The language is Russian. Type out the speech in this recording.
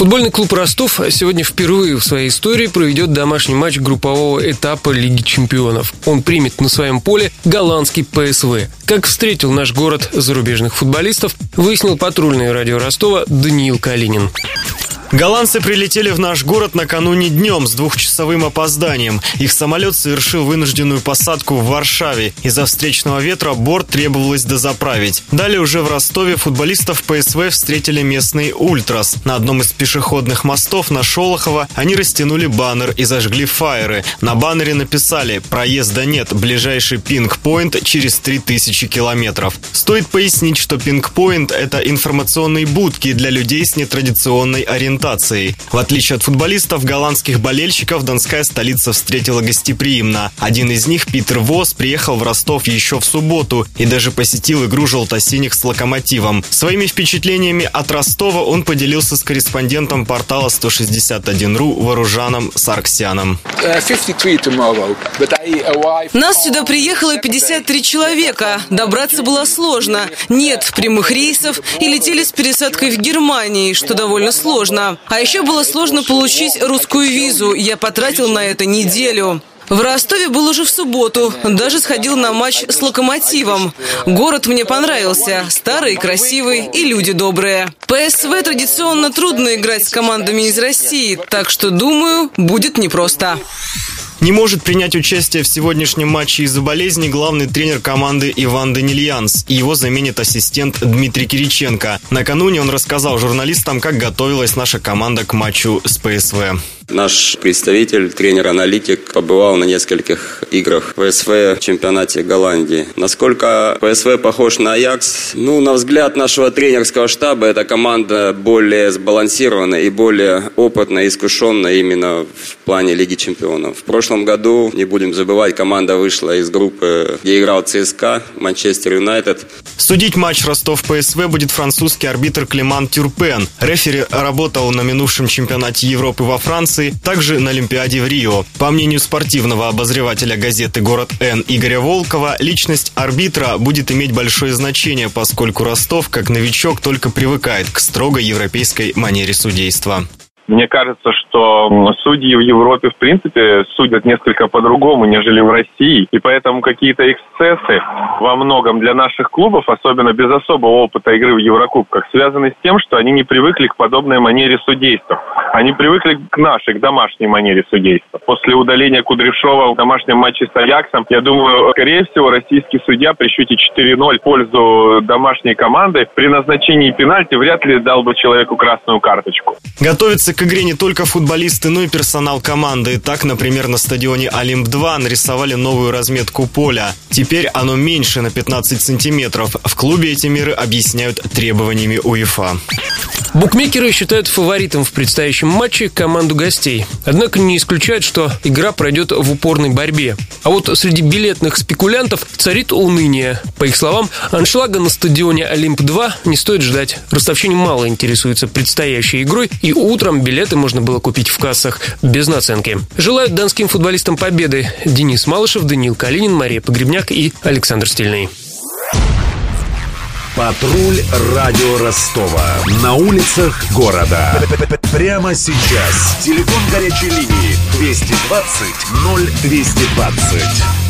Футбольный клуб «Ростов» сегодня впервые в своей истории проведет домашний матч группового этапа Лиги чемпионов. Он примет на своем поле голландский ПСВ. Как встретил наш город зарубежных футболистов, выяснил патрульное радио Ростова Даниил Калинин. Голландцы прилетели в наш город накануне днем с двухчасовым опозданием. Их самолет совершил вынужденную посадку в Варшаве. Из-за встречного ветра борт требовалось дозаправить. Далее уже в Ростове футболистов ПСВ встретили местный «Ультрас». На одном из пешеходных мостов на Шолохово они растянули баннер и зажгли фаеры. На баннере написали «Проезда нет, ближайший пинг-поинт через 3000 километров». Стоит пояснить, что пинг-поинт – это информационные будки для людей с нетрадиционной ориентацией ориентацией. В отличие от футболистов, голландских болельщиков Донская столица встретила гостеприимно. Один из них, Питер Вос, приехал в Ростов еще в субботу и даже посетил игру желто-синих с «Локомотивом». Своими впечатлениями от Ростова он поделился с корреспондентом портала 161.ru Вооружаном Сарксяном. Нас сюда приехало 53 человека. Добраться было сложно. Нет прямых рейсов и летели с пересадкой в Германии, что довольно сложно. А еще было сложно получить русскую визу. Я потратил на это неделю. В Ростове был уже в субботу. Даже сходил на матч с «Локомотивом». Город мне понравился. Старый, красивый и люди добрые. ПСВ традиционно трудно играть с командами из России, так что, думаю, будет непросто. Не может принять участие в сегодняшнем матче из-за болезни главный тренер команды Иван Данильянс. Его заменит ассистент Дмитрий Кириченко. Накануне он рассказал журналистам, как готовилась наша команда к матчу с ПСВ. Наш представитель, тренер-аналитик, побывал на нескольких играх ПСВ в чемпионате Голландии. Насколько ПСВ похож на Аякс? Ну, на взгляд нашего тренерского штаба, эта команда более сбалансированная и более опытная, искушенная именно в плане Лиги чемпионов. В прошлом году, не будем забывать, команда вышла из группы, где играл ЦСКА, Манчестер Юнайтед. Судить матч Ростов-ПСВ будет французский арбитр Климан Тюрпен. Рефери работал на минувшем чемпионате Европы во Франции Франции, также на Олимпиаде в Рио. По мнению спортивного обозревателя газеты «Город Н» Игоря Волкова, личность арбитра будет иметь большое значение, поскольку Ростов, как новичок, только привыкает к строгой европейской манере судейства. Мне кажется, что судьи в Европе, в принципе, судят несколько по-другому, нежели в России. И поэтому какие-то эксцессы во многом для наших клубов, особенно без особого опыта игры в Еврокубках, связаны с тем, что они не привыкли к подобной манере судейства. Они привыкли к нашей, к домашней манере судейства. После удаления Кудряшова в домашнем матче с Аяксом, я думаю, скорее всего, российский судья при счете 4-0 в пользу домашней команды при назначении пенальти вряд ли дал бы человеку красную карточку. Готовится к игре не только футболисты, но и персонал команды. Так, например, на стадионе Олимп-2 нарисовали новую разметку поля. Теперь оно меньше на 15 сантиметров. В клубе эти меры объясняют требованиями УЕФА. Букмекеры считают фаворитом в предстоящем матче команду гостей. Однако не исключают, что игра пройдет в упорной борьбе. А вот среди билетных спекулянтов царит уныние. По их словам, аншлага на стадионе Олимп-2 не стоит ждать. Ростовчане мало интересуются предстоящей игрой, и утром билеты можно было купить в кассах без наценки. Желают донским футболистам победы Денис Малышев, Даниил Калинин, Мария Погребняк и Александр Стильный. Патруль радио Ростова. На улицах города. Прямо сейчас. Телефон горячей линии 220 0220.